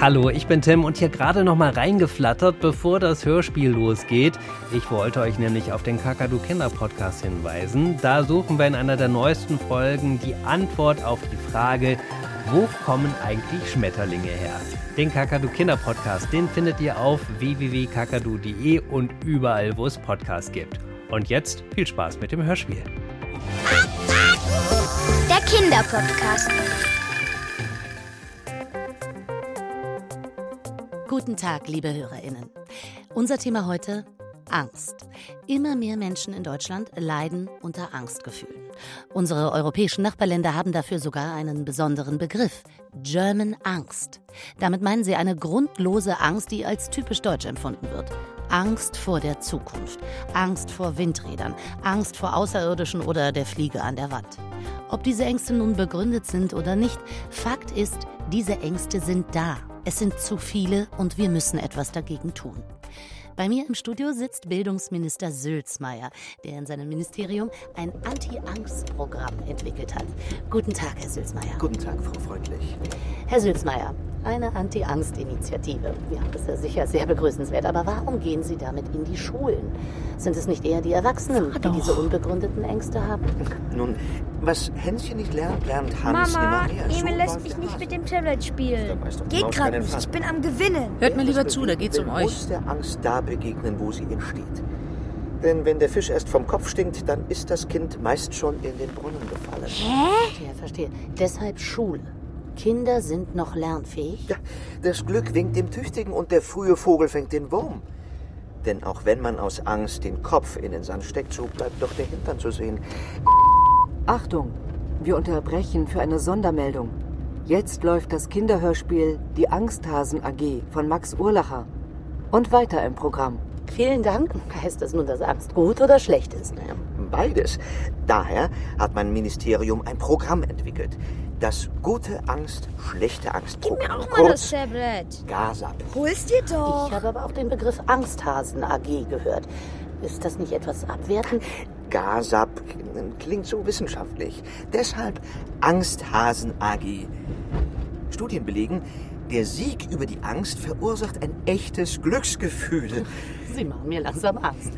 Hallo, ich bin Tim und hier gerade noch mal reingeflattert, bevor das Hörspiel losgeht. Ich wollte euch nämlich auf den Kakadu Kinder Podcast hinweisen. Da suchen wir in einer der neuesten Folgen die Antwort auf die Frage, wo kommen eigentlich Schmetterlinge her? Den Kakadu Kinder Podcast, den findet ihr auf www.kakadu.de und überall, wo es Podcasts gibt. Und jetzt viel Spaß mit dem Hörspiel. Der Kinderpodcast. Guten Tag, liebe Hörerinnen. Unser Thema heute Angst. Immer mehr Menschen in Deutschland leiden unter Angstgefühlen. Unsere europäischen Nachbarländer haben dafür sogar einen besonderen Begriff. German Angst. Damit meinen sie eine grundlose Angst, die als typisch deutsch empfunden wird. Angst vor der Zukunft, Angst vor Windrädern, Angst vor Außerirdischen oder der Fliege an der Wand. Ob diese Ängste nun begründet sind oder nicht, Fakt ist, diese Ängste sind da es sind zu viele und wir müssen etwas dagegen tun. Bei mir im Studio sitzt Bildungsminister Sülzmeier, der in seinem Ministerium ein Anti-Angst-Programm entwickelt hat. Guten Tag, Herr Sülzmeier. Guten Tag, Frau Freundlich. Herr Sülzmeier, eine Anti-Angst-Initiative. Ja, das ist ja sicher sehr begrüßenswert. Aber warum gehen Sie damit in die Schulen? Sind es nicht eher die Erwachsenen, die diese unbegründeten Ängste haben? Nun, was Hänschen nicht lernt, lernt Hans Mama, immer mehr. Emil So lässt mich nicht mit dem Tablet spielen. Geht gerade keinen nicht, ich bin am Gewinnen. Hört mir lieber zu, da geht's um euch. der Angst da begegnen, wo sie entsteht. Denn wenn der Fisch erst vom Kopf stinkt, dann ist das Kind meist schon in den Brunnen gefallen. Verstehe, verstehe. Deshalb Schule. Kinder sind noch lernfähig. Ja, das Glück winkt dem Tüchtigen und der frühe Vogel fängt den Wurm. Denn auch wenn man aus Angst den Kopf in den Sand steckt, so bleibt doch der Hintern zu sehen. Achtung, wir unterbrechen für eine Sondermeldung. Jetzt läuft das Kinderhörspiel Die Angsthasen AG von Max Urlacher. Und weiter im Programm. Vielen Dank. Heißt das nun, dass Angst gut oder schlecht ist? Naja, beides. Daher hat mein Ministerium ein Programm entwickelt. Das gute Angst, schlechte Angst Gib mir auch mal das Tablet. GASAP. Hol's dir doch. Ich habe aber auch den Begriff Angsthasen AG gehört. Ist das nicht etwas abwertend? GASAP klingt so wissenschaftlich. Deshalb Angsthasen AG. Studien belegen, der Sieg über die Angst verursacht ein echtes Glücksgefühl. Sie machen mir langsam Angst.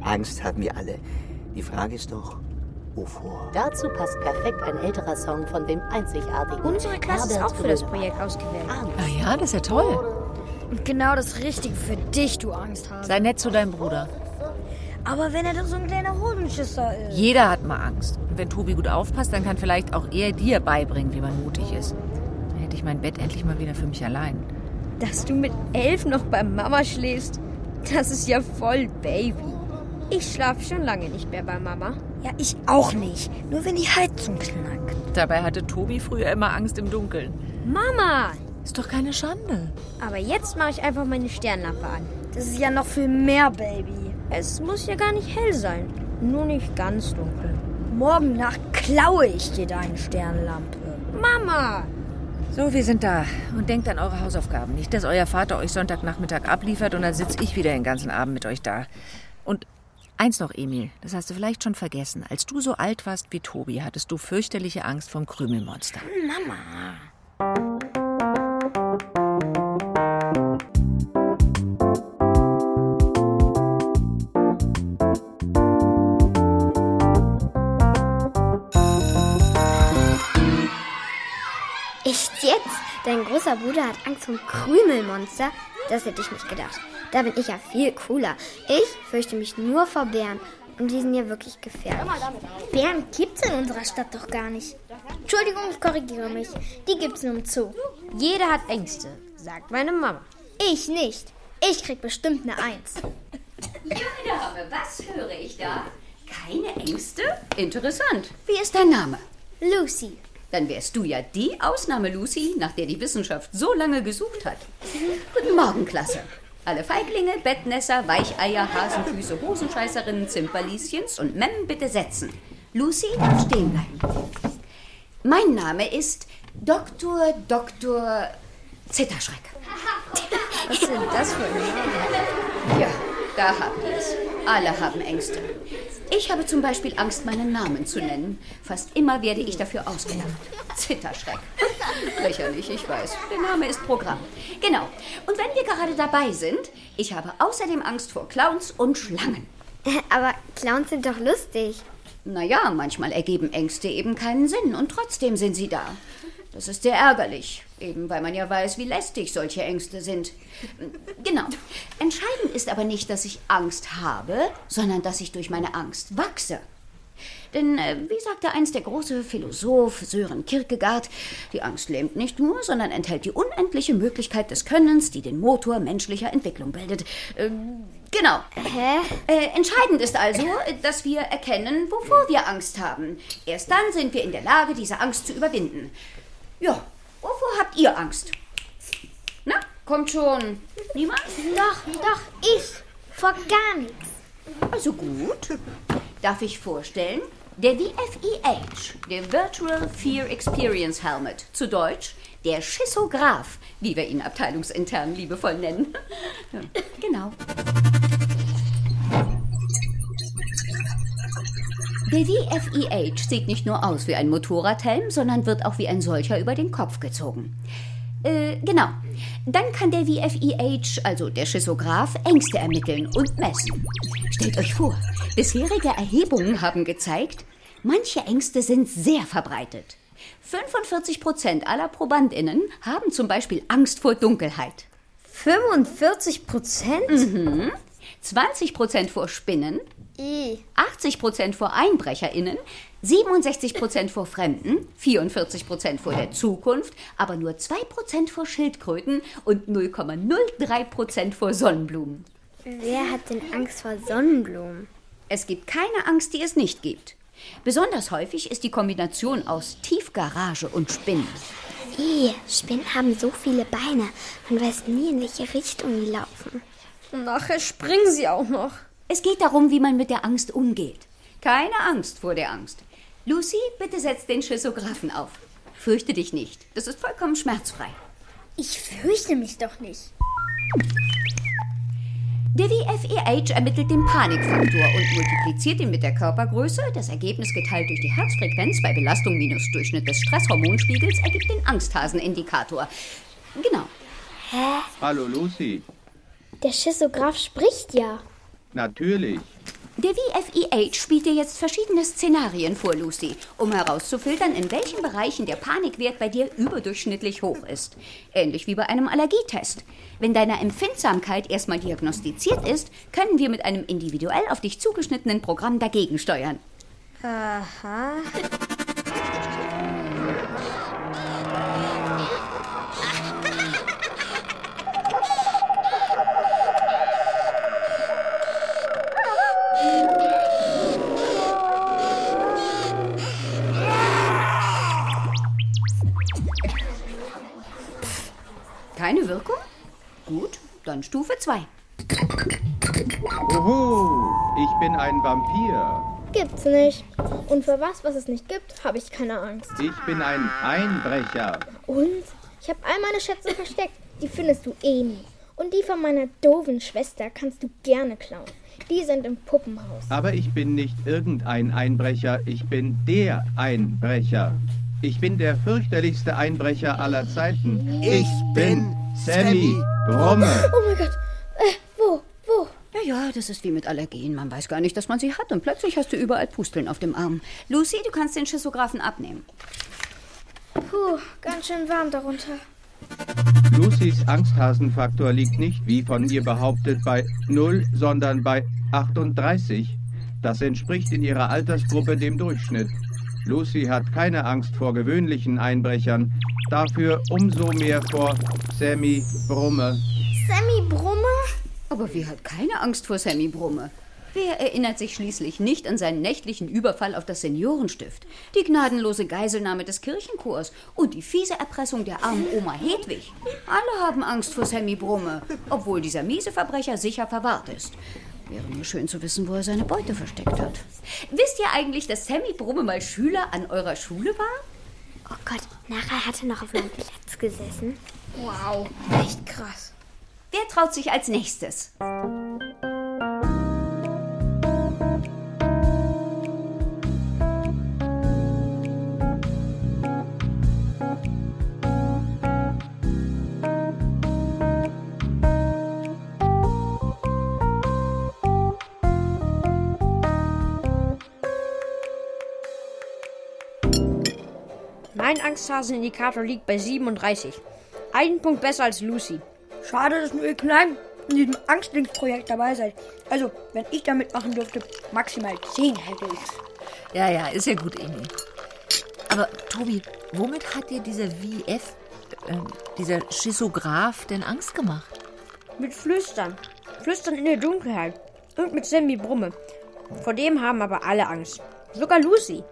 Angst haben wir alle. Die Frage ist doch, wovor? Dazu passt perfekt ein älterer Song von dem einzigartigen Unsere Klasse ist Herbert auch für das. Projekt ausgewählt. Ah, Ah ja, das ist ja toll. Und genau das Richtige für dich, du Angst hast. Sei nett zu deinem Bruder. Aber wenn er doch so ein kleiner Hodenschisser ist. Jeder hat mal Angst. Und wenn Tobi gut aufpasst, dann kann vielleicht auch er dir beibringen, wie man mutig ist. Ich mein Bett endlich mal wieder für mich allein. Dass du mit elf noch bei Mama schläfst, das ist ja voll Baby. Ich schlafe schon lange nicht mehr bei Mama. Ja, ich auch nicht. Nur wenn die Heizung knackt. Dabei hatte Tobi früher immer Angst im Dunkeln. Mama! Ist doch keine Schande. Aber jetzt mache ich einfach meine Sternlampe an. Das ist ja noch viel mehr, Baby. Es muss ja gar nicht hell sein. Nur nicht ganz dunkel. Morgen Nacht klaue ich dir deine Sternlampe. Mama! So, wir sind da. Und denkt an eure Hausaufgaben. Nicht, dass euer Vater euch Sonntagnachmittag abliefert und dann sitze ich wieder den ganzen Abend mit euch da. Und eins noch, Emil, das hast du vielleicht schon vergessen. Als du so alt warst wie Tobi, hattest du fürchterliche Angst vom Krümelmonster. Echt Dein großer Bruder hat Angst vor Krümelmonster? Das hätte ich nicht gedacht. Da bin ich ja viel cooler. Ich fürchte mich nur vor Bären. Und die sind ja wirklich gefährlich. Bären gibt's in unserer Stadt doch gar nicht. Entschuldigung, ich korrigiere mich. Die gibt's nur im Zoo. Jeder hat Ängste, sagt meine Mama. Ich nicht. Ich krieg bestimmt eine Eins. Dame, was höre ich da? Keine Ängste? Interessant. Wie ist dein Name? Lucy. Dann wärst du ja die Ausnahme, Lucy, nach der die Wissenschaft so lange gesucht hat. Guten Morgen, Klasse. Alle Feiglinge, Bettnässer, Weicheier, Hasenfüße, Hosenscheißerinnen, Zimperlieschens und Mem bitte setzen. Lucy stehen bleiben. Mein Name ist Dr. Dr. Zitterschreck. Was sind das für Namen? Ja, da habt ihr es. Alle haben Ängste. Ich habe zum Beispiel Angst, meinen Namen zu nennen. Fast immer werde ich dafür ausgelacht. Zitterschreck. Lächerlich, ich weiß. Der Name ist Programm. Genau. Und wenn wir gerade dabei sind, ich habe außerdem Angst vor Clowns und Schlangen. Aber Clowns sind doch lustig. Naja, manchmal ergeben Ängste eben keinen Sinn und trotzdem sind sie da. Das ist sehr ärgerlich, eben weil man ja weiß, wie lästig solche Ängste sind. Genau. Entscheidend ist aber nicht, dass ich Angst habe, sondern dass ich durch meine Angst wachse. Denn, äh, wie sagte einst der große Philosoph Sören Kierkegaard, die Angst lähmt nicht nur, sondern enthält die unendliche Möglichkeit des Könnens, die den Motor menschlicher Entwicklung bildet. Äh, genau. Hä? Äh, entscheidend ist also, dass wir erkennen, wovor wir Angst haben. Erst dann sind wir in der Lage, diese Angst zu überwinden. Ja, wovor habt ihr Angst? Na, kommt schon. Niemand? Doch, doch, ich. Vor gar nichts. Also gut. Darf ich vorstellen? Der VFEH, der Virtual Fear Experience Helmet, zu Deutsch der Schissograph, wie wir ihn abteilungsintern liebevoll nennen. Genau. Der VFEH sieht nicht nur aus wie ein Motorradhelm, sondern wird auch wie ein solcher über den Kopf gezogen. Äh, genau. Dann kann der VFEH, also der Schissograph, Ängste ermitteln und messen. Stellt euch vor, bisherige Erhebungen haben gezeigt, manche Ängste sind sehr verbreitet. 45 Prozent aller ProbandInnen haben zum Beispiel Angst vor Dunkelheit. 45 Prozent? Mhm. 20 Prozent vor Spinnen, I. 80 Prozent vor EinbrecherInnen, 67 Prozent vor Fremden, 44 Prozent vor der Zukunft, aber nur 2 Prozent vor Schildkröten und 0,03 Prozent vor Sonnenblumen. Wer hat denn Angst vor Sonnenblumen? Es gibt keine Angst, die es nicht gibt. Besonders häufig ist die Kombination aus Tiefgarage und Spinnen. I. Spinnen haben so viele Beine. Man weiß nie, in welche Richtung die laufen. Und nachher springen sie auch noch. Es geht darum, wie man mit der Angst umgeht. Keine Angst vor der Angst. Lucy, bitte setz den Schissographen auf. Fürchte dich nicht. Das ist vollkommen schmerzfrei. Ich fürchte mich doch nicht. Der VFEH ermittelt den Panikfaktor und multipliziert ihn mit der Körpergröße. Das Ergebnis geteilt durch die Herzfrequenz bei Belastung minus Durchschnitt des Stresshormonspiegels ergibt den Angsthasenindikator. Genau. Hä? Hallo Lucy. Der Schissograph spricht ja. Natürlich. Der VFEH spielt dir jetzt verschiedene Szenarien vor, Lucy, um herauszufiltern, in welchen Bereichen der Panikwert bei dir überdurchschnittlich hoch ist. Ähnlich wie bei einem Allergietest. Wenn deine Empfindsamkeit erstmal diagnostiziert ist, können wir mit einem individuell auf dich zugeschnittenen Programm dagegen steuern. Aha. Keine Wirkung? Gut, dann Stufe 2. Uhu, ich bin ein Vampir. Gibt's nicht. Und für was, was es nicht gibt, habe ich keine Angst. Ich bin ein Einbrecher. Und ich habe all meine Schätze versteckt. Die findest du eh nie. Und die von meiner doofen Schwester kannst du gerne klauen. Die sind im Puppenhaus. Aber ich bin nicht irgendein Einbrecher, ich bin der Einbrecher. Ich bin der fürchterlichste Einbrecher aller Zeiten. Ich bin Sammy Brumme. Oh mein Gott. Äh, wo? Wo? Ja, ja, das ist wie mit Allergien. Man weiß gar nicht, dass man sie hat und plötzlich hast du überall Pusteln auf dem Arm. Lucy, du kannst den Schissographen abnehmen. Puh, ganz schön warm darunter. Lucys Angsthasenfaktor liegt nicht, wie von ihr behauptet, bei 0, sondern bei 38. Das entspricht in ihrer Altersgruppe dem Durchschnitt. Lucy hat keine Angst vor gewöhnlichen Einbrechern, dafür umso mehr vor Sammy Brumme. Sammy Brumme? Aber wer hat keine Angst vor Sammy Brumme? Wer erinnert sich schließlich nicht an seinen nächtlichen Überfall auf das Seniorenstift, die gnadenlose Geiselnahme des Kirchenchors und die fiese Erpressung der armen Oma Hedwig? Alle haben Angst vor Sammy Brumme, obwohl dieser miese Verbrecher sicher verwahrt ist. Wäre nur schön zu wissen, wo er seine Beute versteckt hat. Wisst ihr eigentlich, dass Sammy Brumme mal Schüler an eurer Schule war? Oh Gott, nachher hat er noch auf meinem Platz gesessen. Wow, echt krass. Wer traut sich als nächstes? Angsthasenindikator liegt bei 37. Einen Punkt besser als Lucy. Schade, dass nur ihr Kleinen in diesem Angstlingsprojekt dabei seid. Also, wenn ich da mitmachen dürfte, maximal 10 hätte ich. Ja, ja, ist ja gut, Emil. Aber Tobi, womit hat dir dieser VF, äh, dieser Schizograph denn Angst gemacht? Mit Flüstern. Flüstern in der Dunkelheit. Und mit Sammy Brumme. Vor dem haben aber alle Angst. Sogar Lucy.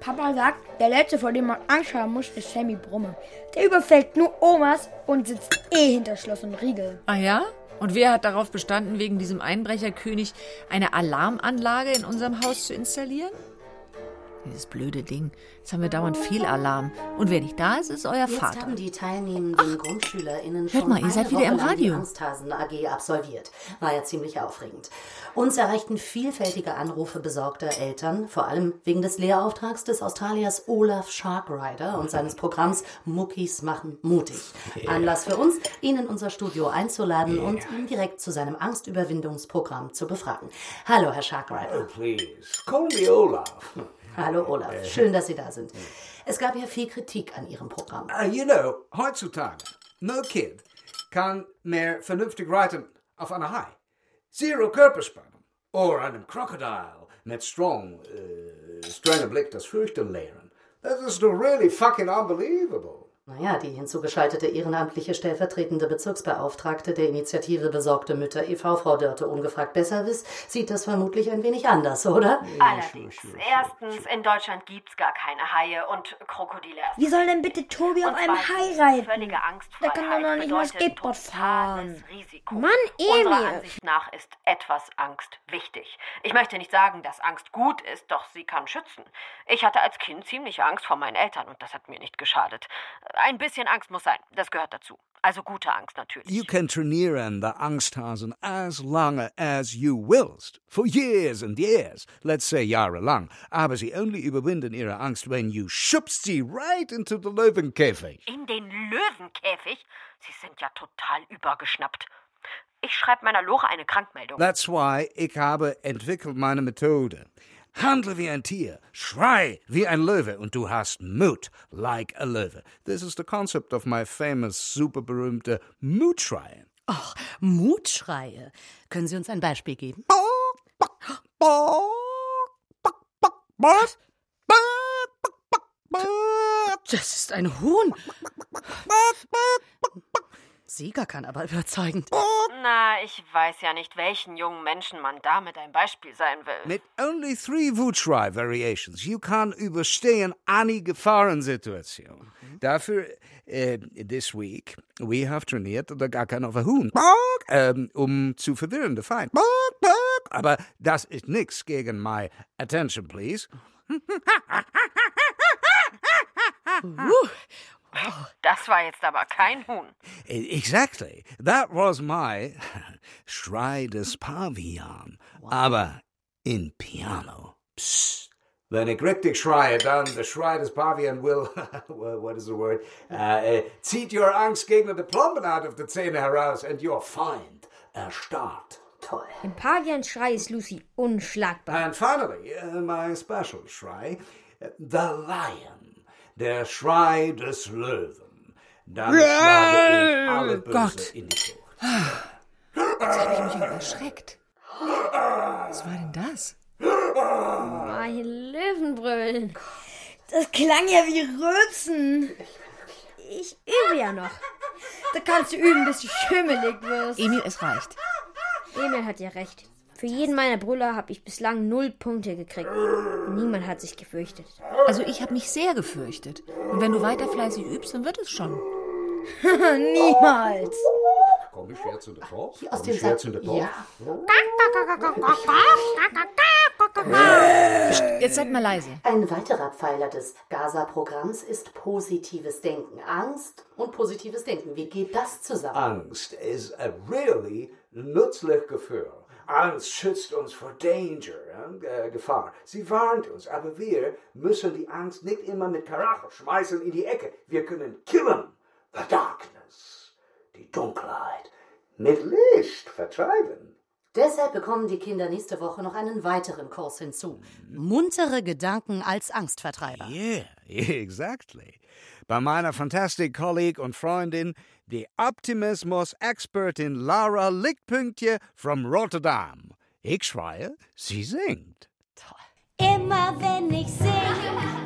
Papa sagt, der letzte, vor dem man Angst haben muss, ist Sammy Brumme. Der überfällt nur Omas und sitzt eh hinter Schloss und Riegel. Ah ja? Und wer hat darauf bestanden, wegen diesem Einbrecherkönig eine Alarmanlage in unserem Haus zu installieren? Dieses blöde Ding. Jetzt haben wir dauernd Fehlalarm. Und wer nicht da ist, ist euer Jetzt Vater. haben die teilnehmenden GrundschülerInnen hört schon mal, ihr seid wieder im Woche Radio. Die Angsthasen AG absolviert. War ja ziemlich aufregend. Uns erreichten vielfältige Anrufe besorgter Eltern, vor allem wegen des Lehrauftrags des Australiers Olaf Sharkrider und seines Programms Muckis machen mutig. Anlass für uns, ihn in unser Studio einzuladen und ihn direkt zu seinem Angstüberwindungsprogramm zu befragen. Hallo, Herr Sharkrider. Please, call me Olaf. Hallo, Olaf. Schön, dass Sie da sind. Es gab ja viel Kritik an Ihrem Programm. Uh, you know, heutzutage, no kid kann mehr vernünftig reiten auf einer Hai. Zero Körperspannung. Oder einem Crocodile mit strong, äh, strenger Blick das Fürchten lehren. Das ist doch really fucking unbelievable. Naja, die hinzugeschaltete ehrenamtliche stellvertretende Bezirksbeauftragte der Initiative Besorgte Mütter e.V., Frau Dörte ungefragt besserwiss, sieht das vermutlich ein wenig anders, oder? Allerdings. Erstens, in Deutschland gibt's gar keine Haie und Krokodile. erst Wie soll denn bitte Tobi auf Und einem Hai reiten? Völlige Angstfreiheit kann doch noch nicht mal Skateboard fahren. Risiko. Mann, Unserer Emil. Ansicht nach ist etwas Angst wichtig. Ich möchte nicht sagen, dass Angst gut ist, doch sie kann schützen. Ich hatte als Kind ziemlich Angst vor meinen Eltern und das hat mir nicht geschadet. Ein bisschen Angst muss sein, das gehört dazu. Also gute Angst natürlich. You can trainieren the Angsthasen as lange as you willst. For years and years. Let's say jahrelang. Aber sie only überwinden ihre Angst, when you schubst sie right into the Löwenkäfig. In den Löwenkäfig? Sie sind ja total übergeschnappt. Ich schreibe meiner Lore eine Krankmeldung. That's why ich habe entwickelt meine Methode. Handle wie ein Tier, schrei wie ein Löwe und du hast Mut like a Löwe. This is the concept of my famous, superberühmte Mutschreien. Och, Mutschreie. Können Sie uns ein Beispiel geben? Das ist ein Huhn. Sieger kann aber überzeugend. Na, ich weiß ja nicht, welchen jungen Menschen man damit ein Beispiel sein will. Mit only three Wutschrei variations, you kann überstehen eine Gefahrensituation. Dafür, äh, this week, we have trainiert der Gackern auf ein Huhn, ähm, um zu verwirren, der Feind. Aber das ist nix gegen my attention, please. Das war jetzt aber kein Huhn. Exactly. That was my Schrei des Pavian. Aber in Piano. Psst. Wenn ich richtig schreie, dann der Schrei des Pavian will, what is the word, äh, äh, zieht your Angstgegner die Plomben out of the Zähne heraus and your Feind erstarrt. Toll. Im Pavians Schrei ist Lucy unschlagbar. And finally, uh, my special Schrei, uh, the Lion, der Schrei des Löwen. Damit schlage ich alle Böse Gott. in die Flucht. Jetzt habe ich mich auch erschreckt. Was war denn das? Mein Löwenbrüllen. Das klang ja wie Rülpsen. Ich übe ja noch. Da kannst du üben, bis du schimmelig wirst. Emil, es reicht. Emil hat ja recht. Für jeden meiner Brüller habe ich bislang null Punkte gekriegt. Niemand hat sich gefürchtet. Also ich habe mich sehr gefürchtet. Und wenn du weiter fleißig übst, dann wird es schon. Niemals. Komm ich jetzt in der Top? Aus Komm dem Satz. Ja. Jetzt seid mal leise. Ein weiterer Pfeiler des Gaza-Programms ist positives Denken. Angst und positives Denken. Wie geht das zusammen? Angst ist ein really nützliches Gefühl. Angst schützt uns vor Danger, äh, Gefahr. Sie warnt uns, aber wir müssen die Angst nicht immer mit Karacho schmeißen in die Ecke. Wir können killen. The darkness, die Dunkelheit, mit Licht vertreiben. Deshalb bekommen die Kinder nächste Woche noch einen weiteren Kurs hinzu. Muntere Gedanken als Angstvertreiber. Yeah, exactly. Bei meiner Fantastic Colleague und Freundin, die Optimismus-Expertin Lara Lichtpünktje from Rotterdam. Ich schreie, sie singt. Immer wenn ich sing,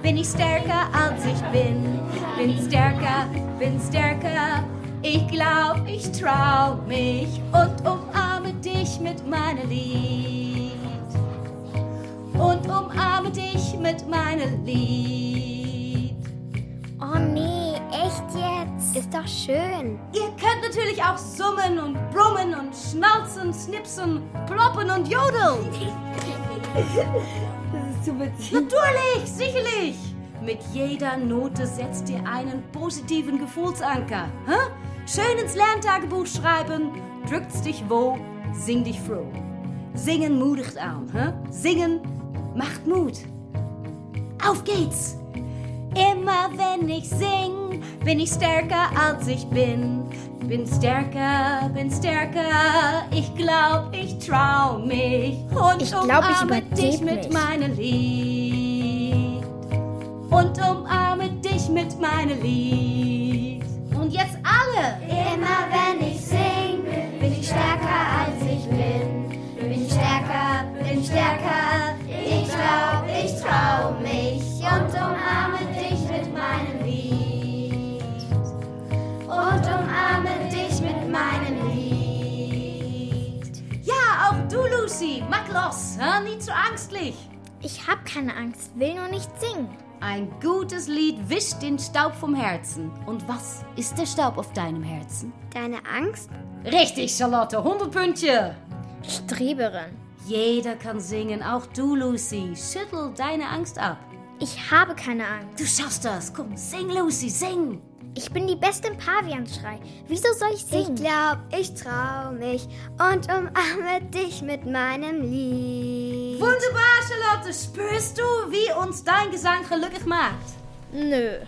bin ich stärker als ich bin. Bin stärker, bin stärker. Ich glaub, ich trau mich und umarme dich mit meinem Lied. Und umarme dich mit meinem Lied. Oh nee, echt jetzt? Ist doch schön. Ihr könnt natürlich auch summen und brummen und schnauzen, snipsen, ploppen und jodeln. Das ist zu witzig. Natürlich, sicherlich. Mit jeder Note setzt ihr einen positiven Gefühlsanker. Hä? Schön ins Lerntagebuch schreiben, drückt's dich wo, sing dich froh. Singen moedigt an. Hä? Singen macht Mut. Auf geht's! Immer wenn ich sing, bin ich stärker als ich bin. Bin stärker, bin stärker. Ich glaub, ich trau mich. Und Ich glaub, ich umarme überleb dich mit mich. meinem Lied. Und umarme dich mit meinem Lied. Und jetzt alle! Immer wenn ich sing, ich stärker als ich bin. Bin stärker, bin stärker. Ich glaub, ich trau mich und umarme dich mit meinem Lied. Und umarme dich mit meinem Lied. Ja, auch du, Lucy. Mach los, hä? nicht so angstlich. Ich hab keine Angst, will nur nicht singen. Ein gutes Lied wischt den Staub vom Herzen. Und was ist der Staub auf deinem Herzen? Deine Angst? Richtig, Charlotte, 100 Pünktchen. Streberin. Jeder kann singen, auch du, Lucy. Schüttel deine Angst ab. Ich habe keine Angst. Du schaffst das. Komm, sing, Lucy, sing. Ich bin die Beste im Pavianschrei. Wieso soll ich singen? Ich glaub, ich trau mich und umarme dich mit meinem Lied. Wunderbar, Charlotte. Spürst du, wie uns dein Gesang glücklich macht? Nö.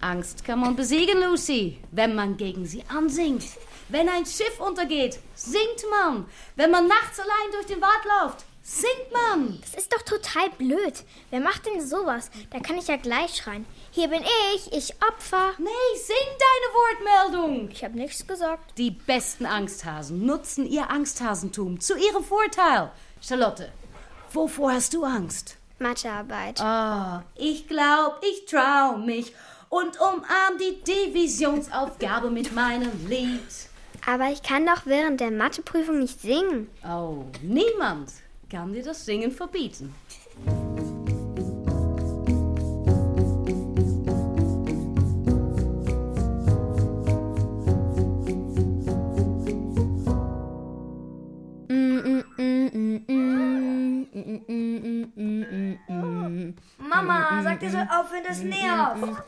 Angst kann man besiegen, Lucy, wenn man gegen sie ansingt. Wenn ein Schiff untergeht, singt man. Wenn man nachts allein durch den Wald läuft, singt man. Das ist doch total blöd. Wer macht denn sowas? Da kann ich ja gleich schreien. Hier bin ich, ich Opfer. Nee, sing deine Wortmeldung. Ich habe nichts gesagt. Die besten Angsthasen nutzen ihr Angsthasentum zu ihrem Vorteil. Charlotte, wovor hast du Angst? Mathearbeit. Ah, ich glaub, ich trau mich und umarm die Divisionsaufgabe mit meinem Lied. Aber ich kann doch während der Matheprüfung nicht singen. Oh, niemand kann dir das Singen verbieten. Mama, sag dir so auf, wenn das nervt.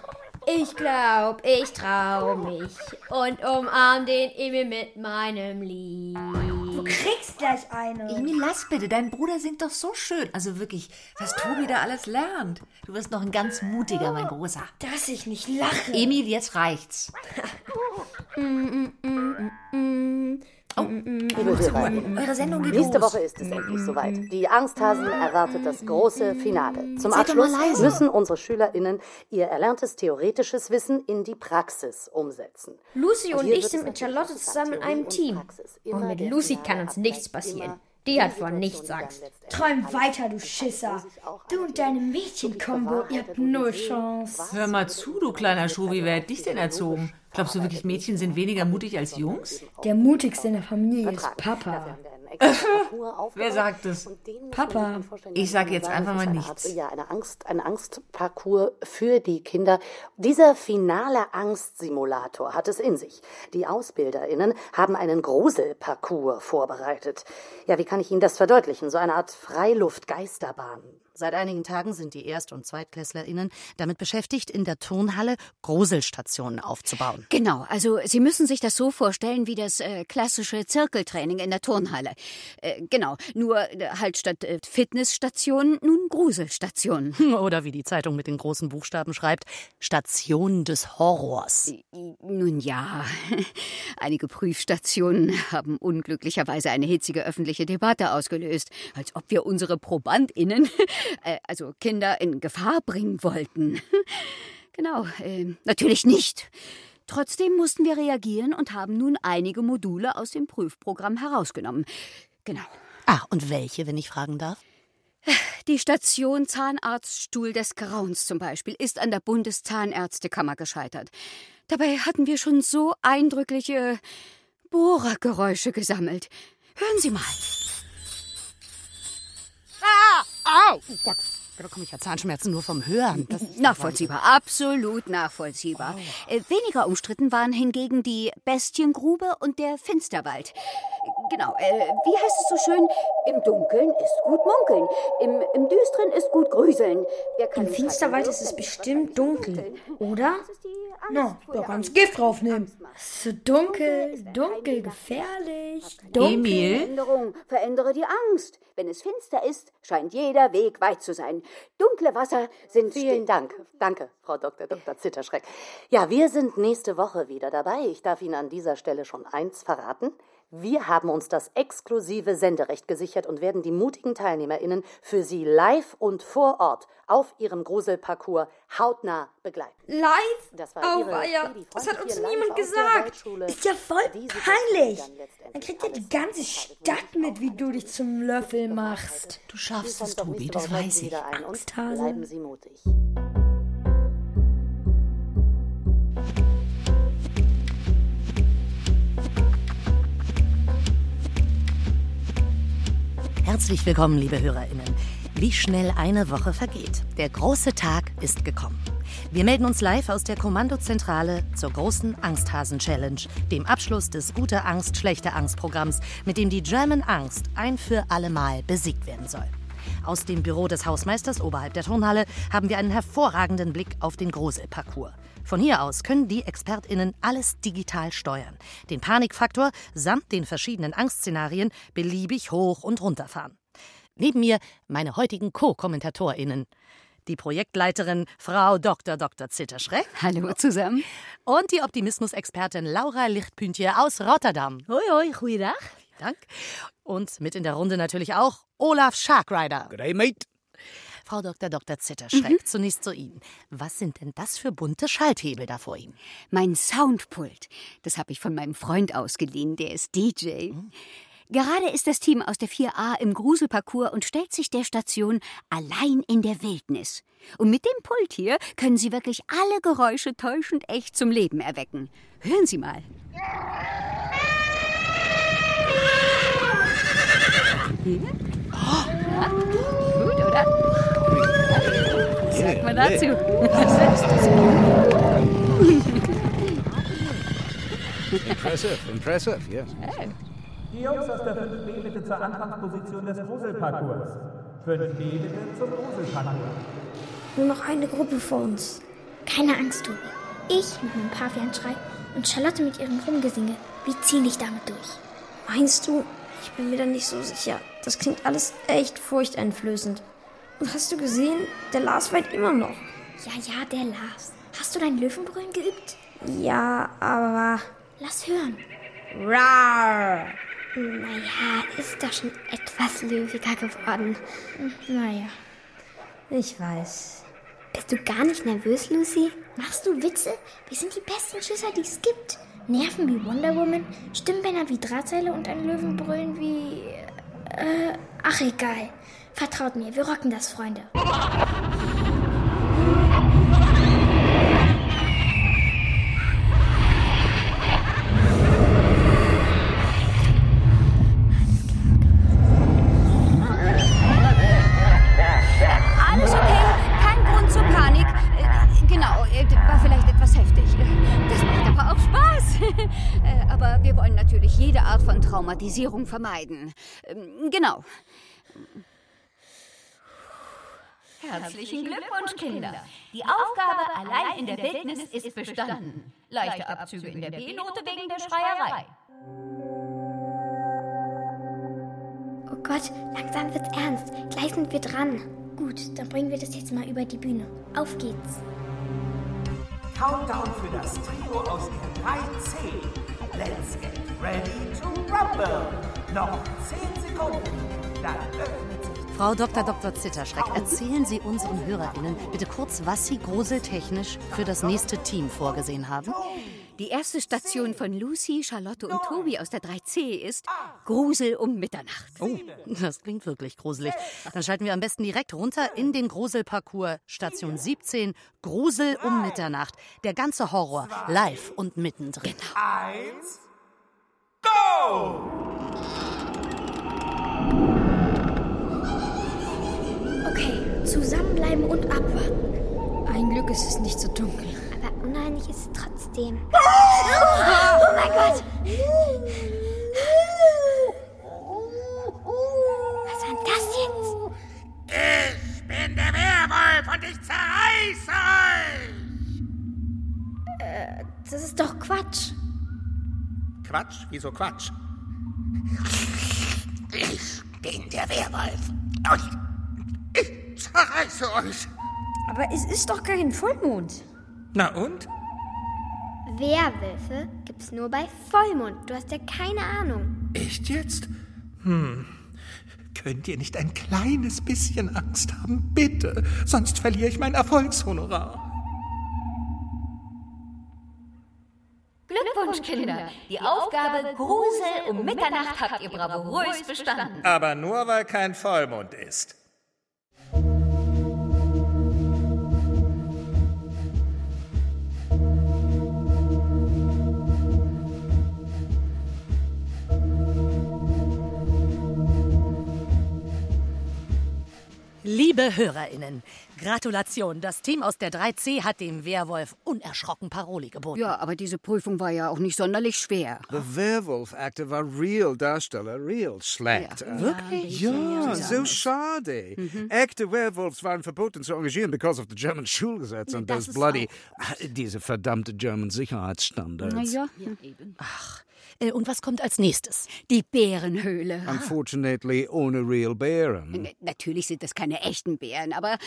Ich glaub, ich trau mich und umarm den Emil mit meinem Lied. Du kriegst gleich eine. Emil, lass bitte. Dein Bruder singt doch so schön. Also wirklich, was Tobi da alles lernt. Du wirst noch ein ganz mutiger, mein Großer. Dass ich nicht lache. Emil, jetzt reicht's. Oh, Liebe Hörer, eure Sendung geht nächste los. Woche ist es endlich soweit. Die Angsthasen erwartet das große Finale. Zum Abschluss müssen unsere SchülerInnen ihr erlerntes theoretisches Wissen in die Praxis umsetzen. Lucy und hier ich sind mit Charlotte zusammen in einem und Team. Und mit Lucy kann uns nichts passieren. Die hat vor nichts Angst. Träum weiter, du Schisser. Du und deine Mädchenkombo, ihr habt null Chance. Hör mal zu, du kleiner Schuh, wie wer hat dich denn erzogen? Glaubst du wirklich, Mädchen sind weniger mutig als Jungs? Der mutigste in der Familie ist Papa. Wer sagt es? Papa. Ich sage jetzt einfach mal nichts. ja, eine Angst, ein Angstparcours für die Kinder. Dieser finale Angstsimulator hat es in sich. Die AusbilderInnen haben einen Gruselparcours vorbereitet. Ja, wie kann ich Ihnen das verdeutlichen? So eine Art Freiluftgeisterbahn. Seit einigen Tagen sind die Erst- und ZweitklässlerInnen damit beschäftigt, in der Turnhalle Gruselstationen aufzubauen. Genau, also Sie müssen sich das so vorstellen wie das äh, klassische Zirkeltraining in der Turnhalle. Äh, genau, nur äh, halt statt äh, Fitnessstationen nun Gruselstationen. Oder wie die Zeitung mit den großen Buchstaben schreibt, Station des Horrors. Nun ja, einige Prüfstationen haben unglücklicherweise eine hitzige öffentliche Debatte ausgelöst, als ob wir unsere ProbandInnen äh, also Kinder in Gefahr bringen wollten. genau, äh, natürlich nicht. Trotzdem mussten wir reagieren und haben nun einige Module aus dem Prüfprogramm herausgenommen. Genau. Ah, und welche, wenn ich fragen darf? Die Station Zahnarztstuhl des Grauens zum Beispiel ist an der Bundeszahnärztekammer gescheitert. Dabei hatten wir schon so eindrückliche Bohrergeräusche gesammelt. Hören Sie mal. Ah! Au! Oh Gott. Da bekomme ich ja Zahnschmerzen nur vom Hören. Das nachvollziehbar, absolut nachvollziehbar. Oh. Äh, weniger umstritten waren hingegen die Bestiengrube und der Finsterwald. Genau, äh, wie heißt es so schön? Im Dunkeln ist gut munkeln, im, im Düsteren ist gut grüseln. Im Finsterwald ist es bestimmt dunkel, oder? Na, no, da kannst Gift draufnehmen. So dunkel, dunkel, gefährlich. Dunkel. Emil? Veränderung, verändere die Angst. Wenn es finster ist, scheint jeder Weg weit zu sein. Dunkle Wasser sind. Vielen Dank. Danke, Frau Dr. Dr. Zitterschreck. Ja, wir sind nächste Woche wieder dabei. Ich darf Ihnen an dieser Stelle schon eins verraten. Wir haben uns das exklusive Senderecht gesichert und werden die mutigen TeilnehmerInnen für Sie live und vor Ort auf ihrem Gruselparcours hautnah begleiten. Live? Das war oh, ihre ja. Das hat uns niemand gesagt. Ist ja voll peinlich. Dann kriegt ja die ganze Stadt mit, wie du dich zum Löffel machst. Du schaffst es, Tobi, das weiß ich. Angsthase. Bleiben Sie mutig. Herzlich willkommen, liebe HörerInnen. Wie schnell eine Woche vergeht. Der große Tag ist gekommen. Wir melden uns live aus der Kommandozentrale zur großen Angsthasen-Challenge, dem Abschluss des Gute Angst, Schlechte Angst-Programms, mit dem die German Angst ein für allemal besiegt werden soll. Aus dem Büro des Hausmeisters oberhalb der Turnhalle haben wir einen hervorragenden Blick auf den Gruselparcours. Von hier aus können die ExpertInnen alles digital steuern. Den Panikfaktor samt den verschiedenen Angstszenarien beliebig hoch und runter fahren. Neben mir meine heutigen Co-KommentatorInnen. Die Projektleiterin Frau Dr. Dr. Zitterschreck. Hallo zusammen. Und die Optimismusexpertin Laura Lichtpüntje aus Rotterdam. Hoi, hoi, goeiedag. Dank. Und mit in der Runde natürlich auch Olaf Sharkrider. Good day, mate. Frau Dr. Dr. Zitterschreck, mhm. zunächst zu Ihnen. Was sind denn das für bunte Schalthebel da vor Ihnen? Mein Soundpult. Das habe ich von meinem Freund ausgeliehen, der ist DJ. Mhm. Gerade ist das Team aus der 4a im Gruselparcours und stellt sich der Station allein in der Wildnis. Und mit dem Pult hier können Sie wirklich alle Geräusche täuschend echt zum Leben erwecken. Hören Sie mal. Hier? Oh. Ja, oder? Was sagt man dazu? impressive, impressive, yes. Die Jungs aus der 5B bitte zur Anfangsposition des Gruselparcours. 5B bitte zum Gruselparcours. Nur noch eine Gruppe vor uns. Keine Angst, Tobi. Ich mit meinem Pavianschrei und Charlotte mit ihrem Rumgesinge. Wir ziehen dich damit durch. Meinst du? Ich bin mir da nicht so sicher. Das klingt alles echt furchteinflößend. Und hast du gesehen, der Lars weint immer noch. Ja, ja, der Lars. Hast du dein Löwenbrüllen geübt? Ja, aber. Lass hören. Rar. Naja, ist doch schon etwas löwiger geworden. Naja, ich weiß. Bist du gar nicht nervös, Lucy? Machst du Witze? Wir sind die besten Schüsser, die es gibt. Nerven wie Wonder Woman, Stimmbänder wie Drahtseile und ein Löwenbrüllen wie. Äh, ach, egal. Vertraut mir, wir rocken das, Freunde. Alles okay, kein Grund zur Panik. War vielleicht etwas heftig. Das macht aber auch Spaß. Aber wir wollen natürlich jede Art von Traumatisierung vermeiden. Ähm, genau. Herzlichen Glückwunsch, Kinder. Die Aufgabe allein in der Wildnis ist bestanden. Leichte Abzüge in der B-Note wegen der Schreierei. Oh Gott, langsam wird's ernst. Gleich sind wir dran. Gut, dann bringen wir das jetzt mal über die Bühne. Auf geht's. Countdown für das Trio aus der 3C. Let's get ready to rumble. Noch 10 Sekunden. Dann öffnet sich Frau Dr. Dr. Zitterschreck, erzählen Sie unseren HörerInnen bitte kurz, was Sie gruseltechnisch für das nächste Team vorgesehen haben. Die erste Station von Lucy, Charlotte und Tobi aus der 3C ist Grusel um Mitternacht. Oh, das klingt wirklich gruselig. Dann schalten wir am besten direkt runter in den Gruselparcours Station 17, Grusel um Mitternacht. Der ganze Horror, live und mittendrin. Eins, go! Okay, zusammenbleiben und abwarten. Ein Glück ist es nicht so dunkel. Aber unheimlich ist es trotzdem. Oh mein Gott! Was war denn das jetzt? Ich bin der Werwolf und ich zerreiße euch! Äh, das ist doch Quatsch. Quatsch? Wieso Quatsch? Ich bin der Werwolf und ich zerreiße euch! Aber es ist doch kein Vollmond. Na und? Werwölfe gibt's nur bei Vollmond. Du hast ja keine Ahnung. Echt jetzt? Hm. Könnt ihr nicht ein kleines bisschen Angst haben? Bitte. Sonst verliere ich mein Erfolgshonorar. Glückwunsch, Kinder. Die Aufgabe Grusel um Mitternacht habt ihr bravourös bestanden. Aber nur weil kein Vollmond ist. Liebe HörerInnen, Gratulation. Das Team aus der 3C hat dem Werwolf unerschrocken Paroli geboten. Ja, aber diese Prüfung war ja auch nicht sonderlich schwer. The Werewolf Actor war real Darsteller, real schlecht. Ja. Wirklich? Ja, so schade. Mhm. Echte Werewolfs waren verboten zu engagieren because of the German Schulgesetz und Das those ist bloody, diese verdammte German Sicherheitsstandards. Na ja. Ach, äh, und was kommt als nächstes? Die Bärenhöhle. Unfortunately, ohne real Bären. N- Natürlich sind das keine echten Bären, aber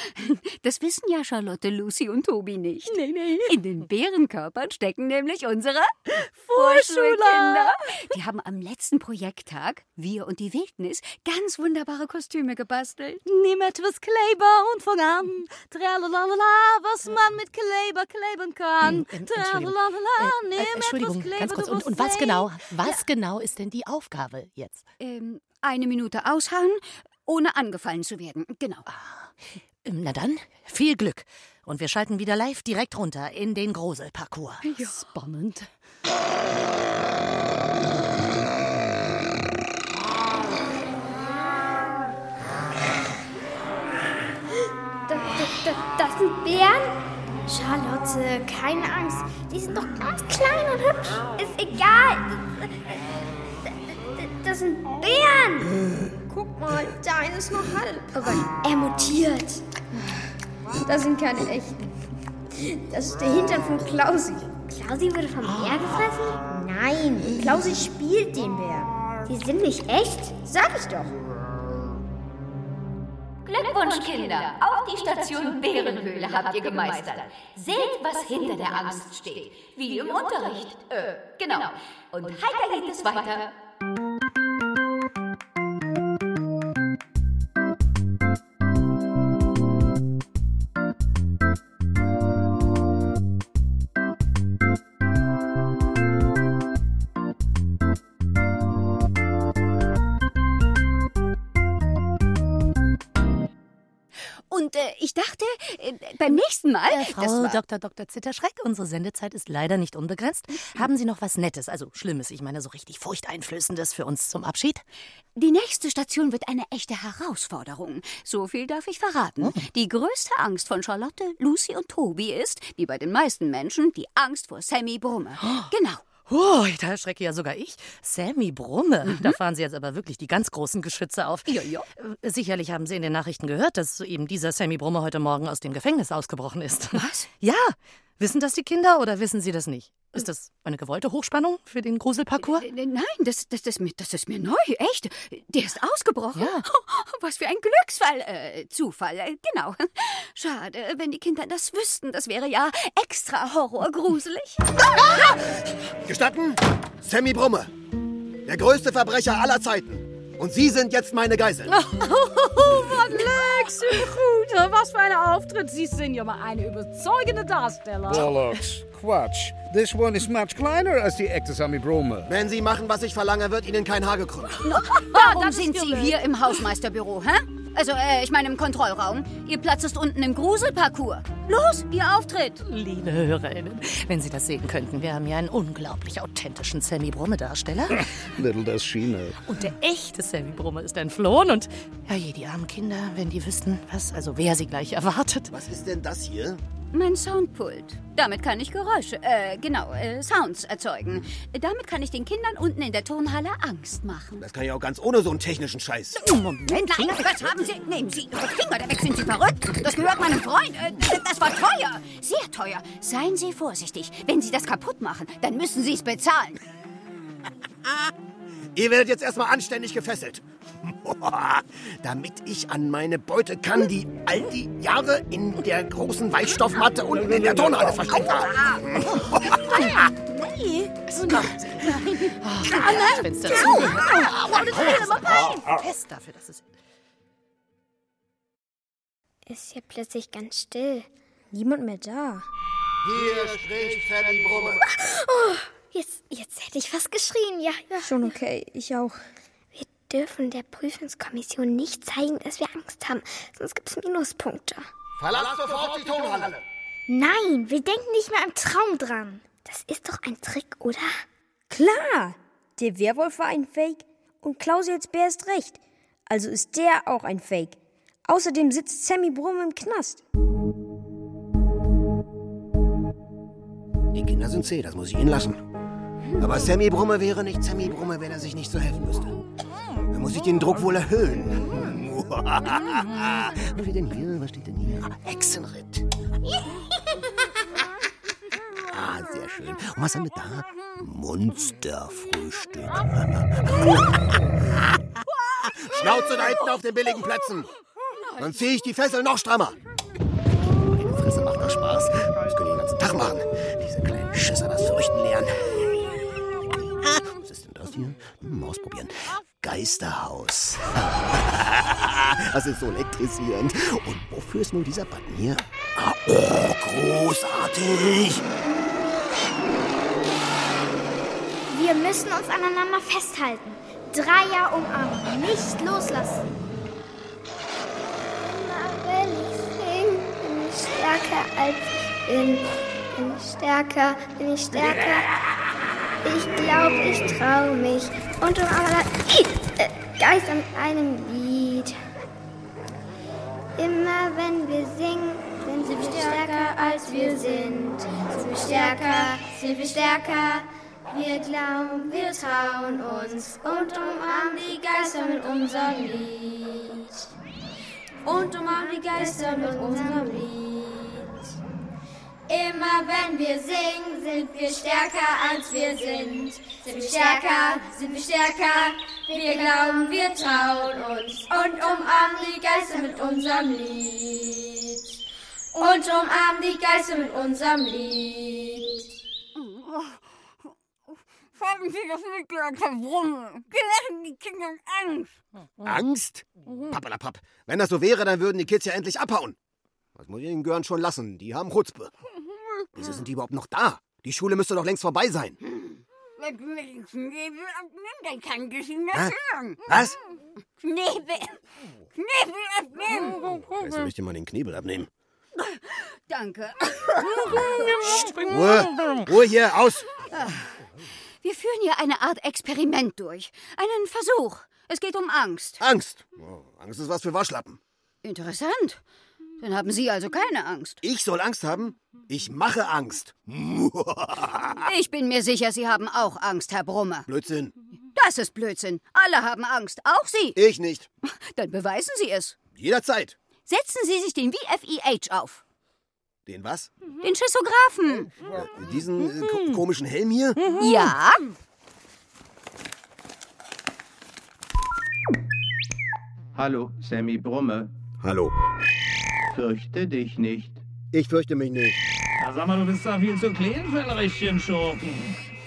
das wissen ja Charlotte, Lucy und Tobi nicht. Nee, nee. In den Bärenkörpern stecken nämlich unsere Vorschulkinder. Die haben am letzten Projekttag, wir und die Wildnis, ganz wunderbare Kostüme gebastelt. Nimm etwas Kleber und fang an. Tralalala, was man mit Kleber kleben kann. Ähm, Ähm, Entschuldigung. Tralalala, Äh, nimm äh, etwas Entschuldigung, Kleber, ganz kurz. Und- und was genau? Was genau ist denn die Aufgabe jetzt? Ähm, eine Minute ausharren, ohne angefallen zu werden. Genau. Ähm, Na dann, viel Glück. Und wir schalten wieder live direkt runter in den Gruselparcours. Spannend. Da, da, da, das sind Bären? Charlotte, keine Angst. Die sind doch ganz klein und hübsch. Ist egal. Das, sind Bären. Guck mal, der eine ist noch halb. Gott, er mutiert. Das sind keine echten. Das ist der Hintern von Klausi. Klausi wurde vom Bär gefressen? Nein, Klausi spielt den Bär. Die sind nicht echt? Sag ich doch. Glückwunsch, Kinder! Auch die Station Bärenhöhle habt ihr gemeistert. Seht, was hinter der Angst steht. Wie im Unterricht. Äh, genau. Und heiter geht es weiter. Mal. Äh, Frau Dr. Dr. Zitterschreck, unsere Sendezeit ist leider nicht unbegrenzt. Haben Sie noch was Nettes, also Schlimmes, ich meine so richtig Furchteinflößendes für uns zum Abschied? Die nächste Station wird eine echte Herausforderung. So viel darf ich verraten. Die größte Angst von Charlotte, Lucy und Tobi ist, wie bei den meisten Menschen, die Angst vor Sammy Brumme. Genau. Oh, da erschrecke ja sogar ich. Sammy Brumme. Mhm. Da fahren Sie jetzt aber wirklich die ganz großen Geschütze auf. Ja, ja. Äh, sicherlich haben Sie in den Nachrichten gehört, dass eben dieser Sammy Brumme heute Morgen aus dem Gefängnis ausgebrochen ist. Was? Ja. Wissen das die Kinder oder wissen Sie das nicht? Ist das eine gewollte Hochspannung für den Gruselparcours? Äh, nein, das, das, das, das ist mir neu, echt. Der ist ausgebrochen. Ja. Was für ein Glücksfall. Äh, Zufall, äh, genau. Schade, wenn die Kinder das wüssten. Das wäre ja extra horrorgruselig. Gestatten? Sammy Brumme. Der größte Verbrecher aller Zeiten. Und Sie sind jetzt meine Geisel. Oh, was du gut. Was für ein Auftritt. Sie sind ja mal eine überzeugende Darsteller. Bollocks. Quatsch. This one is much kleiner als die echte Sammy Brumme. Wenn Sie machen, was ich verlange, wird Ihnen kein Haar gekrümmt. Warum sind Sie hier im Hausmeisterbüro, hä? Also, äh, ich meine im Kontrollraum. Ihr Platz ist unten im Gruselparcours. Los, Ihr Auftritt. Liebe HörerInnen, wenn Sie das sehen könnten, wir haben ja einen unglaublich authentischen Sammy Brumme-Darsteller. Little does she know. Und der echte Sammy Brumme ist entflohen und, ja, je, die armen Kinder, wenn die wüssten, was, also wer sie gleich erwartet. Was ist denn das hier? Mein Soundpult. Damit kann ich Geräusche, äh, genau, äh, Sounds erzeugen. Damit kann ich den Kindern unten in der Turnhalle Angst machen. Das kann ich auch ganz ohne so einen technischen Scheiß. Moment, nein, was haben Sie? Nehmen Sie Ihre Finger da weg, sind Sie verrückt? Das gehört meinem Freund. Äh, das war teuer, sehr teuer. Seien Sie vorsichtig. Wenn Sie das kaputt machen, dann müssen Sie es bezahlen. Ihr werdet jetzt erstmal anständig gefesselt. Damit ich an meine Beute kann, die all die Jahre in der großen Weichstoffmatte unten in der Turnhalle versteckt war. Nee. Es kommt. Das Fenster zu. Fest dafür, dass es... Ist hier plötzlich ganz still. Niemand mehr da. Hier spricht Sammy Brumme. Oh, jetzt, jetzt hätte ich fast geschrien, ja, ja. Schon okay, ich auch. Wir dürfen der Prüfungskommission nicht zeigen, dass wir Angst haben, sonst gibt es Minuspunkte. Verlasst sofort die Turnhalle. Nein, wir denken nicht mehr im Traum dran. Das ist doch ein Trick, oder? Klar! Der Werwolf war ein Fake und Klaus jetzt Bär ist recht. Also ist der auch ein Fake. Außerdem sitzt Sammy Brumm im Knast. Die Kinder sind zäh, das muss ich ihnen lassen. Aber Sammy Brumme wäre nicht Sammy Brumme, wenn er sich nicht so helfen müsste. Dann muss ich den Druck wohl erhöhen. Was steht denn hier? Was steht denn hier? Ah, Hexenritt. Ah, sehr schön. Und was haben wir da? Monsterfrühstück. Schnauze da hinten auf den billigen Plätzen. Dann ziehe ich die Fessel noch strammer. Meine Fresse macht das Spaß. Hier? Hm, ausprobieren. Geisterhaus. das ist so elektrisierend. Und wofür ist nun dieser Button hier? Ah, oh, großartig. Wir müssen uns aneinander festhalten. Dreier umarmen, nicht loslassen. Immer wenn ich sing, bin ich stärker als ich bin. Bin ich stärker, bin ich stärker. Ich glaube, ich traue mich. Und um äh, Geister mit einem Lied. Immer wenn wir singen, sind wir stärker als wir sind. Sind wir stärker, sind wir stärker. Wir glauben, wir trauen uns und umarmen die Geister mit unserem Lied. Und umarmen die Geister mit unserem Lied. Immer wenn wir singen, sind wir stärker als wir sind. Sind wir stärker, sind wir stärker. Wir glauben, wir trauen uns und umarmen die Geister mit unserem Lied. Und umarmen die Geister mit unserem Lied. Haben Sie das nicht gehört, Herr Brumme? Wir lassen die Kinder Angst. Angst? Pappalapapp. Wenn das so wäre, dann würden die Kids ja endlich abhauen. Das muss ich den Gören schon lassen. Die haben Chutzpe. Wieso sind die überhaupt noch da? Die Schule müsste doch längst vorbei sein. Wenn wir Knebel abnehmen, dann kann ich Ihnen Hä? das sagen. Was? Knebel. Knebel abnehmen. Weißt du, möchte mal den Knebel abnehmen. Danke. Ruhe! Ruhe hier, aus! Wir führen hier eine Art Experiment durch. Einen Versuch. Es geht um Angst. Angst! Oh, Angst ist was für Waschlappen. Interessant. Dann haben Sie also keine Angst. Ich soll Angst haben? Ich mache Angst. Ich bin mir sicher, Sie haben auch Angst, Herr Brummer. Blödsinn. Das ist Blödsinn. Alle haben Angst, auch Sie. Ich nicht. Dann beweisen Sie es. Jederzeit. Setzen Sie sich den VFEH auf. Den was? Den Schissographen. Diesen äh, ko komischen Helm hier? Ja. Hallo, Sammy Brumme. Hallo. Fürchte dich nicht. Ich fürchte mich nicht. Ja, sag mal, du bist doch viel zu klein für einen richtigen Schurken.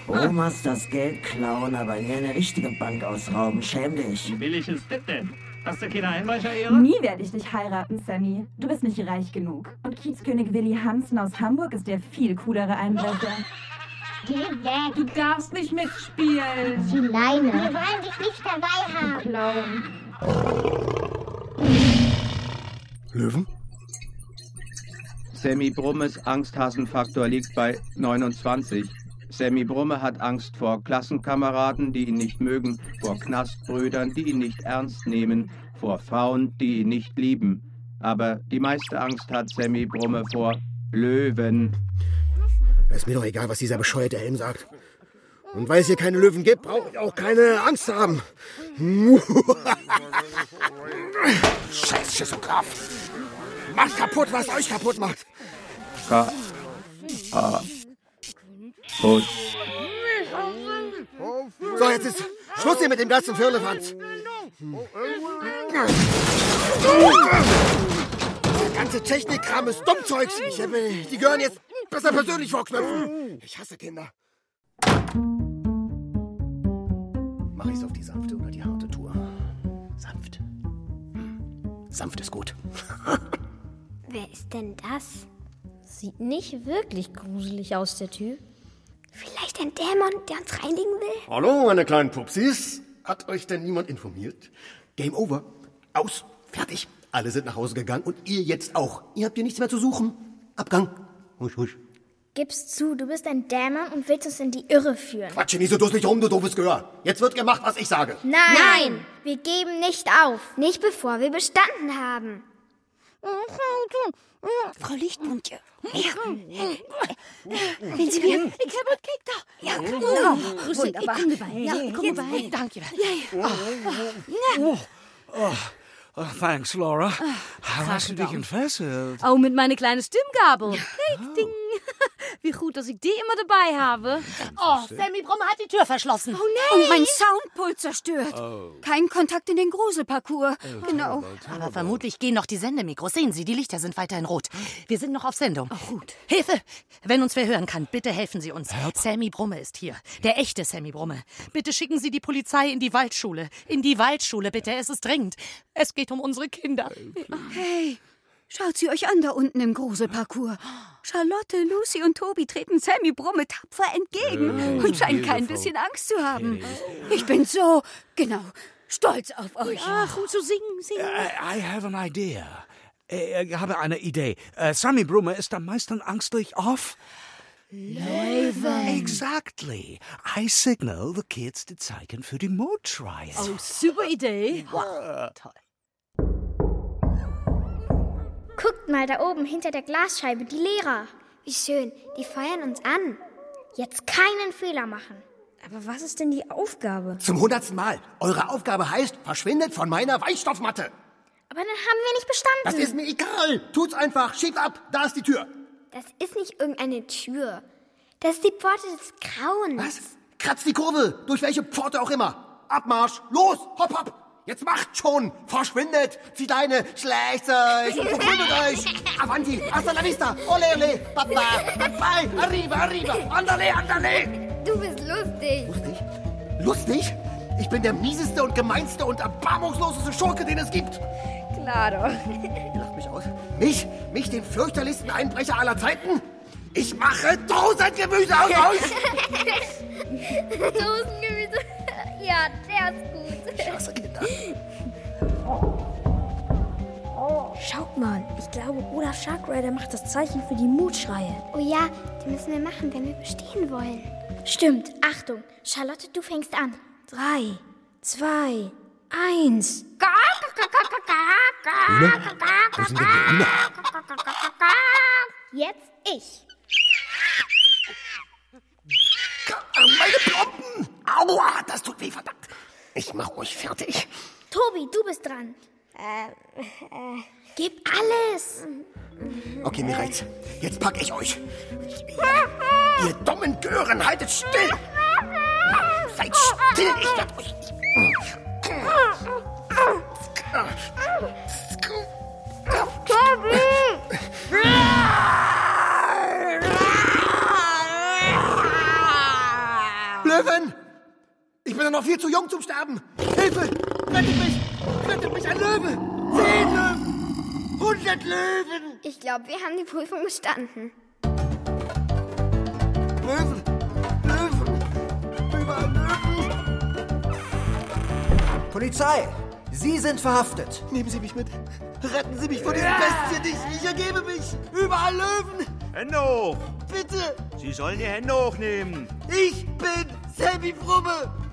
Omas das Geld klauen, aber nie eine richtige Bank ausrauben. Schäm dich. Wie billig ist das denn? Hast du keine Einbrecherehre? Nie werde ich dich heiraten, Sammy. Du bist nicht reich genug. Und Kiezkönig Willi Hansen aus Hamburg ist der viel coolere Einbrecher. Geh weg. Du darfst nicht mitspielen. Die Leine. Wir wollen dich nicht dabei haben. Clown. Löwen? Sammy Brummes Angsthasenfaktor liegt bei 29. Sammy Brumme hat Angst vor Klassenkameraden, die ihn nicht mögen, vor Knastbrüdern, die ihn nicht ernst nehmen, vor Frauen, die ihn nicht lieben. Aber die meiste Angst hat Sammy Brumme vor Löwen. Ist mir doch egal, was dieser bescheuerte Helm sagt. Und weil es hier keine Löwen gibt, brauche ich auch keine Angst haben. Scheiß Schissograph. Macht kaputt, was euch kaputt macht. Ka A Put. So, jetzt ist Schluss hier mit dem ganzen Firlefanz. Der ganze Technikkram ist Dummzeugs. Ich die gehören jetzt besser persönlich vorknöpfen. Ich hasse Kinder. Mach ich's auf die sanfte oder die harte Tour? Sanft. Hm. Sanft ist gut. Wer ist denn das? Sieht nicht wirklich gruselig aus, der Typ. Vielleicht ein Dämon, der uns reinigen will? Hallo, meine kleinen Pupsis. Hat euch denn niemand informiert? Game over. Aus. Fertig. Alle sind nach Hause gegangen und ihr jetzt auch. Ihr habt hier nichts mehr zu suchen. Abgang. Husch, husch. Gib's zu, du bist ein Dämon und willst uns in die Irre führen. Quatsche nicht so dusselig rum, du doofes Gehör. Jetzt wird gemacht, was ich sage. Nein! Nein! Wir geben nicht auf. Nicht bevor wir bestanden haben. Frau Lichtmundje. Wenn Sie mir... Ich habe einen Cake da. Ja, genau. Wunderbar. Ich komme bei. Ja, ich komme bei. Danke. Oh, oh, oh, thanks, Laura. Hast du dich entfesselt? Oh, mit meine kleine Stimmgabel. Hey, ding. Wie gut, dass ich die immer dabei habe. Oh, Sammy Brumme hat die Tür verschlossen. Oh nein! Und mein Soundpult zerstört. Oh. Kein Kontakt in den Gruselparcours. genau. Aber vermutlich gehen noch die Sendemikros. Sehen Sie, die Lichter sind weiterhin rot. Wir sind noch auf Sendung. Ach gut. Hilfe! Wenn uns wer hören kann, bitte helfen Sie uns. Sammy Brumme ist hier. Der echte Sammy Brumme. Bitte schicken Sie die Polizei in die Waldschule. In die Waldschule, bitte. Es ist dringend. Es geht um unsere Kinder. Hey, schaut sie euch an da unten im Gruselparcours. Charlotte, Lucy und Tobi treten Sammy Brumme tapfer entgegen Oh, und scheinen kein bisschen Angst zu haben. Ich bin so, genau, stolz auf euch. Ach, und zu singen, singen. I, I have an idea. Äh, Ich habe eine Idee. Äh, Sammy Brumme ist am meisten angstlich auf... Löwen. Exactly. I signal the kids die Zeichen für die Mondschreie. Oh, super Idee. Wow, toll. Guckt mal da oben hinter der Glasscheibe, die Lehrer. Wie schön, die feuern uns an. Jetzt keinen Fehler machen. Aber was ist denn die Aufgabe? Zum hundertsten Mal. Eure Aufgabe heißt, verschwindet von meiner Weichstoffmatte. Aber dann haben wir nicht bestanden. Das ist mir egal. Tut's einfach. Schiebt ab. Da ist die Tür. Das ist nicht irgendeine Tür. Das ist die Pforte des Grauens. Was? Kratzt die Kurve. Durch welche Pforte auch immer. Abmarsch. Los. Hopp, hopp. Jetzt macht schon. Verschwindet. Zieht eine. Schlecht euch. Verschwindet euch. Avanti. Hasta la vista. Ole, ole. Papa. Bye. Arriba, arriba. Andale, andale. Du bist lustig. Lustig? Lustig? Ich bin der mieseste und gemeinste und erbarmungsloseste Schurke, den es gibt. Klar doch. Ihr lacht mich aus. Mich? Mich, den fürchterlichsten Einbrecher aller Zeiten? Ich mache Dosengemüse aus euch! Dosengemüse. Ja, der ist gut. Ich hasse Kinder. Schaut mal, ich glaube, Olaf Sharkrider macht das Zeichen für die Mutschreie. Oh ja, die müssen wir machen, wenn wir bestehen wollen. Stimmt. Achtung. Charlotte, du fängst an. Drei, zwei, eins. Gak! Hühner? Wo sind denn die Hühner? Jetzt ich. Meine Plomben! Aua, das tut weh, verdammt. Ich mach euch fertig. Tobi, du bist dran. Äh, äh, gib alles. Okay, mir reicht's. Jetzt pack ich euch. Ihr dummen Gören, haltet still! Seid still, ich werd euch... Löwen! Ich bin doch noch viel zu jung zum Sterben! Hilfe! Rettet mich! Rettet mich, ein Löwe! Zehn Löwen! Hundert Löwen! Ich glaube, wir haben die Prüfung bestanden. Löwen! Löwen! Überall Löwen! Polizei! Sie sind verhaftet. Nehmen Sie mich mit. Retten Sie mich vor diesen Bestien. Ich, ich ergebe mich. Überall Löwen. Hände hoch! Bitte! Sie sollen die Hände hochnehmen. Ich bin Sammy Brumme.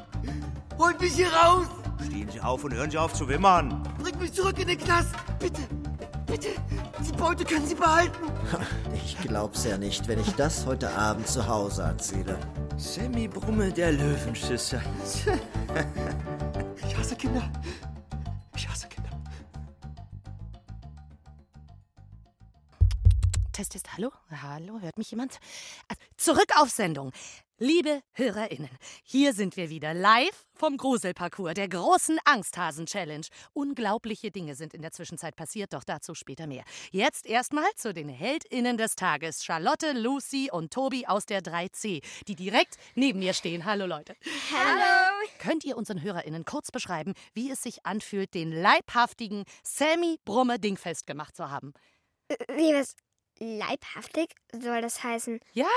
Holt mich hier raus. Stehen Sie auf und hören Sie auf zu wimmern. Bringt mich zurück in den Knast. Bitte, bitte. Die Beute können Sie behalten. Ich glaub's ja nicht, wenn ich das heute Abend zu Hause erzähle. Sammy Brumme, der Löwenschisser. Ich hasse Kinder. Ich hasse Kinder. Test, Test, hallo? Hallo, hört mich jemand? Äh, Zurück auf Sendung. Liebe HörerInnen, hier sind wir wieder live vom Gruselparcours der großen Angsthasen-Challenge. Unglaubliche Dinge sind in der Zwischenzeit passiert, doch dazu später mehr. Jetzt erstmal zu den HeldInnen des Tages. Charlotte, Lucy und Tobi aus der 3C, die direkt neben mir stehen. Hallo Leute. Hallo. Könnt ihr unseren HörerInnen kurz beschreiben, wie es sich anfühlt, den leibhaftigen Sammy Brumme dingfest gemacht zu haben? Wie was? Leibhaftig soll das heißen? Ja.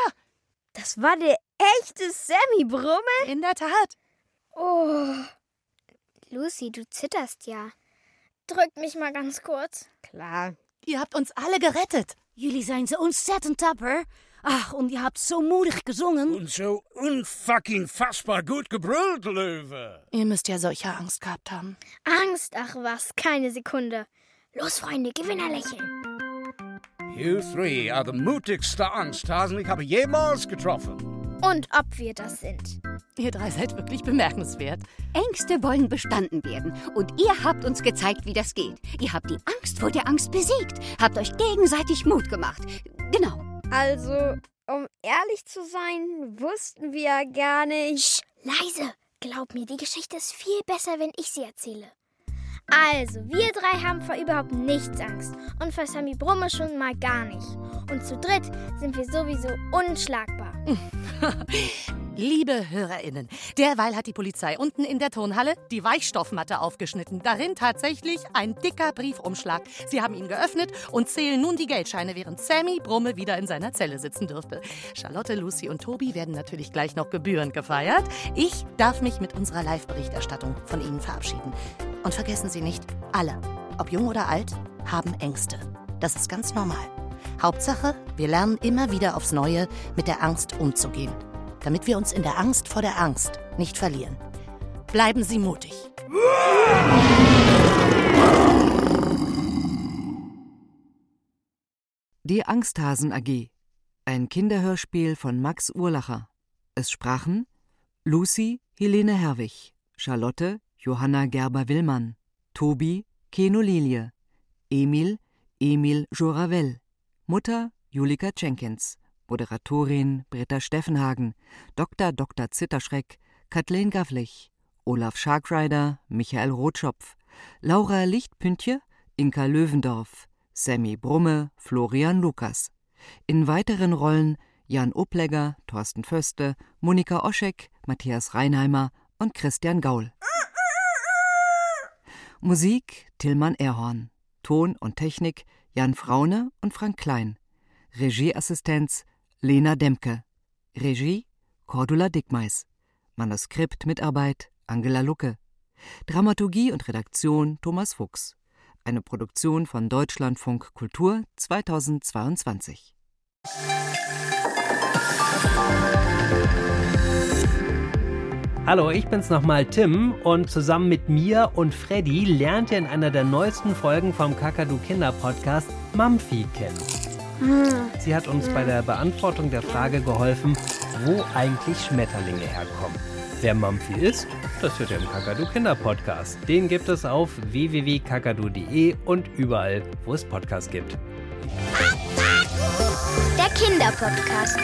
Das war der echte Sammy Brumme? In der Tat. Oh. Lucy, du zitterst ja. Drückt mich mal ganz kurz. Klar. Ihr habt uns alle gerettet. Jullie zijn zo ontzettend tapper. Ach, und ihr habt so mutig gesungen. Und so unfucking fassbar gut gebrüllt, Löwe. Ihr müsst ja solche Angst gehabt haben. Angst, ach was, keine Sekunde. Los, Freunde, Gewinnerlächeln. You three are the mutigste Angsthasen ich habe jemals getroffen. Und ob wir das sind. Ihr drei seid wirklich bemerkenswert. Ängste wollen bestanden werden. Und ihr habt uns gezeigt, wie das geht. Ihr habt die Angst vor der Angst besiegt. Habt euch gegenseitig Mut gemacht. Genau. Also, um ehrlich zu sein, wussten wir ja gar nicht. Leise. Glaub mir, die Geschichte ist viel besser, wenn ich sie erzähle. Also, wir drei haben vor überhaupt nichts Angst. Und vor Sammy Brumme schon mal gar nicht. Und zu dritt sind wir sowieso unschlagbar. Liebe HörerInnen, derweil hat die Polizei unten in der Turnhalle die Weichstoffmatte aufgeschnitten. Darin tatsächlich ein dicker Briefumschlag. Sie haben ihn geöffnet und zählen nun die Geldscheine, während Sammy Brumme wieder in seiner Zelle sitzen dürfte. Charlotte, Lucy und Tobi werden natürlich gleich noch gebührend gefeiert. Ich darf mich mit unserer Live-Berichterstattung von Ihnen verabschieden. Und vergessen Sie nicht, alle, ob jung oder alt, haben Ängste. Das ist ganz normal. Hauptsache, wir lernen immer wieder aufs Neue mit der Angst umzugehen, damit wir uns in der Angst vor der Angst nicht verlieren. Bleiben Sie mutig. Die Angsthasen AG. Ein Kinderhörspiel von Max Urlacher. Es sprachen Lucy Helene Herwig, Charlotte Johanna Gerber-Willmann, Tobi Keno Lilie, Emil Emil Joravel, Mutter Julika Jenkins, Moderatorin Britta Steffenhagen, Dr. Dr. Zitterschreck Kathleen Gavlich, Olaf Sharkrider Michael Rotschopf, Laura Lichtpüntje Inka Löwendorf, Sammy Brumme Florian Lukas. In weiteren Rollen Jan Oplegger, Thorsten Föste, Monika Oschek, Matthias Reinheimer und Christian Gaul. Musik Tillmann Erhorn. Ton und Technik Jan Fraune und Frank Klein. Regieassistenz Lena Demke. Regie Cordula Dickmeis. Manuskriptmitarbeit Angela Lucke. Dramaturgie und Redaktion Thomas Fuchs. Eine Produktion von Deutschlandfunk Kultur 2022. Hallo, ich bin's nochmal Tim und zusammen mit mir und Freddy lernt ihr in einer der neuesten Folgen vom Kakadu Kinder Podcast Mamfi kennen. Sie hat uns bei der Beantwortung der Frage geholfen, wo eigentlich Schmetterlinge herkommen. Wer Mamfi ist, das hört ihr im Kakadu Kinder Podcast. Den gibt es auf www.kakadu.de und überall, wo es Podcasts gibt. Der Kinderpodcast.